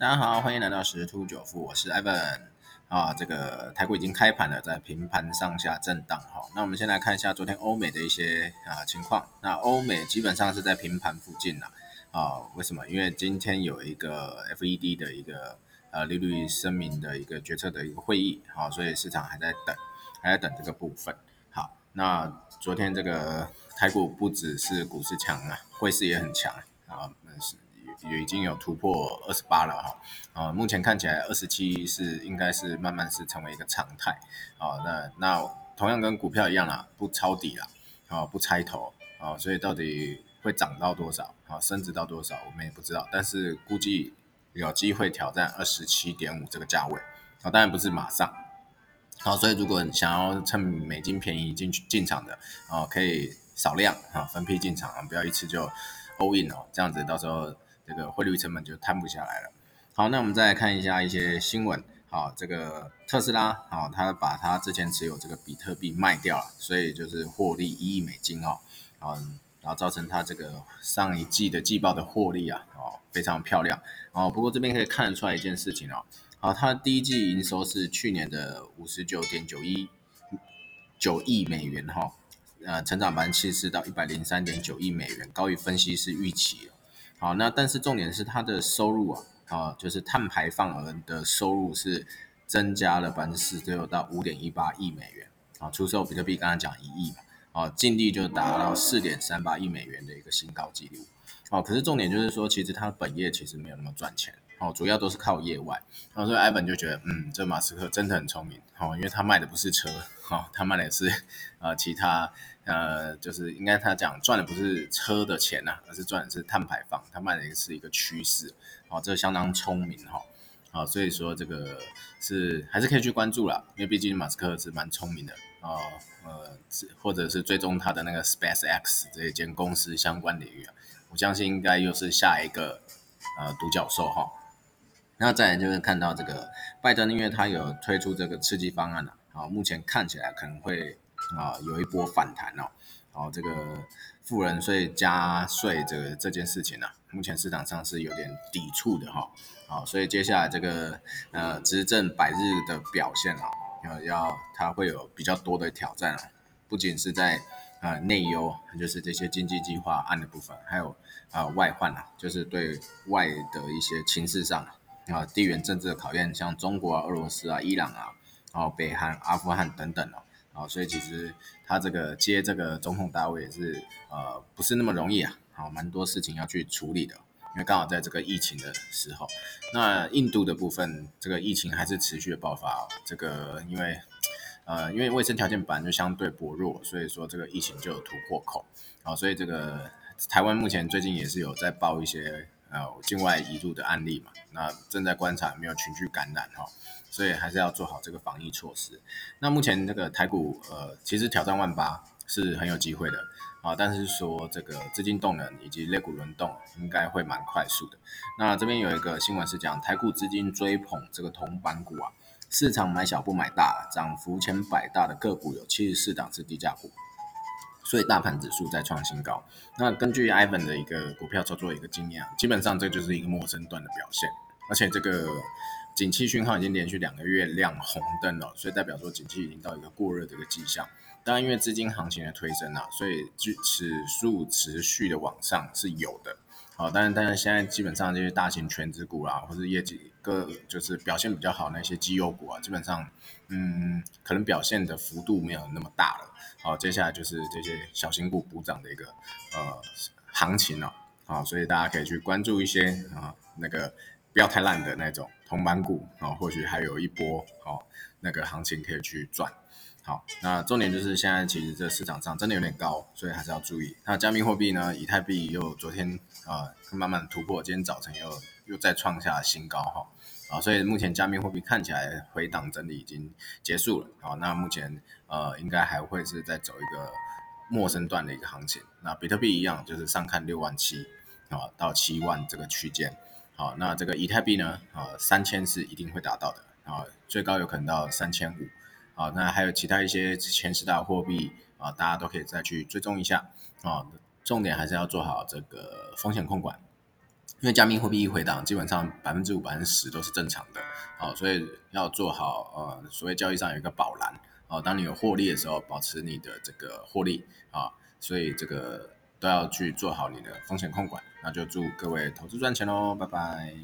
大家好，欢迎来到十突九富，我是 Evan 啊。这个台股已经开盘了，在平盘上下震荡哈。那我们先来看一下昨天欧美的一些啊情况。那欧美基本上是在平盘附近了啊。为什么？因为今天有一个 FED 的一个呃利率声明的一个决策的一个会议，好，所以市场还在等，还在等这个部分。好，那昨天这个台股不只是股市强啊，汇市也很强啊，那是。也已经有突破二十八了哈，啊，目前看起来二十七是应该是慢慢是成为一个常态，啊，那那同样跟股票一样啦，不抄底啦，啊，不拆头，啊，所以到底会涨到多少，啊，升值到多少，我们也不知道，但是估计有机会挑战二十七点五这个价位，啊，当然不是马上，好，所以如果你想要趁美金便宜进去进场的，啊，可以少量啊分批进场，不要一次就 all in 哦，这样子到时候。这个汇率成本就摊不下来了。好，那我们再来看一下一些新闻。好，这个特斯拉，好，他把他之前持有这个比特币卖掉了，所以就是获利一亿美金哦，嗯，然后造成他这个上一季的季报的获利啊，哦，非常漂亮哦。不过这边可以看得出来一件事情哦，好，它第一季营收是去年的五十九点九一九亿美元哈，呃，成长百分之七十到一百零三点九亿美元，高于分析师预期。好，那但是重点是它的收入啊，啊，就是碳排放额的收入是增加了百分之四十六到五点一八亿美元啊，出售比特币刚刚讲一亿嘛，啊，净利就达到四点三八亿美元的一个新高纪录，哦，可是重点就是说，其实它本业其实没有那么赚钱，哦，主要都是靠业外，然后所以艾本就觉得，嗯，这马斯克真的很聪明，哦，因为他卖的不是车，哦，他卖的是呃其他。呃，就是应该他讲赚的不是车的钱呐，而是赚的是碳排放，他卖的是一个趋势，哦，这相当聪明哈，好，所以说这个是还是可以去关注了，因为毕竟马斯克是蛮聪明的。哦，呃，或者是追踪他的那个 Space X 这一间公司相关领域啊，我相信应该又是下一个呃独角兽哈。那再就是看到这个拜登，因为他有推出这个刺激方案了，啊，目前看起来可能会。啊，有一波反弹哦，哦，这个富人税加税这个这件事情呢，目前市场上是有点抵触的哈，好，所以接下来这个呃执政百日的表现啊，要要它会有比较多的挑战啊，不仅是在啊内忧，就是这些经济计划案的部分，还有啊外患啊，就是对外的一些情势上啊，地缘政治的考验，像中国啊、俄罗斯啊、伊朗啊、然后北韩、阿富汗等等哦。啊，所以其实他这个接这个总统大位也是呃不是那么容易啊，好，蛮多事情要去处理的，因为刚好在这个疫情的时候，那印度的部分这个疫情还是持续的爆发，这个因为呃因为卫生条件本来就相对薄弱，所以说这个疫情就有突破口，好，所以这个台湾目前最近也是有在报一些。呃，境外移入的案例嘛，那正在观察没有群聚感染哈，所以还是要做好这个防疫措施。那目前这个台股呃，其实挑战万八是很有机会的啊，但是说这个资金动能以及类股轮动应该会蛮快速的。那这边有一个新闻是讲台股资金追捧这个铜板股啊，市场买小不买大，涨幅前百大的个股有七十四档是低价股。所以大盘指数在创新高。那根据 Ivan 的一个股票操作一个经验，基本上这就是一个陌生段的表现。而且这个景气讯号已经连续两个月亮红灯了，所以代表说景气已经到一个过热的一个迹象。当然，因为资金行情的推升啊，所以指数持续的往上是有的。好，但是但是现在基本上这些大型全职股啦，或是业绩各就是表现比较好那些绩优股啊，基本上嗯，可能表现的幅度没有那么大了。好，接下来就是这些小型股补涨的一个呃行情了，好，所以大家可以去关注一些啊那个不要太烂的那种铜板股啊，或许还有一波好那个行情可以去赚。好，那重点就是现在其实这市场上真的有点高，所以还是要注意。那加密货币呢，以太币又昨天啊慢慢突破，今天早晨又又再创下新高哈。啊，所以目前加密货币看起来回档整理已经结束了。好，那目前呃应该还会是在走一个陌生段的一个行情。那比特币一样，就是上看六万七啊到七万这个区间。好，那这个以太币呢，啊三千是一定会达到的啊，最高有可能到三千五。好，那还有其他一些前十大货币啊，大家都可以再去追踪一下啊。重点还是要做好这个风险控管。因为加密货币一回档，基本上百分之五、百分之十都是正常的，好，所以要做好呃，所谓交易上有一个保蓝，哦，当你有获利的时候，保持你的这个获利啊，所以这个都要去做好你的风险控管，那就祝各位投资赚钱喽，拜拜。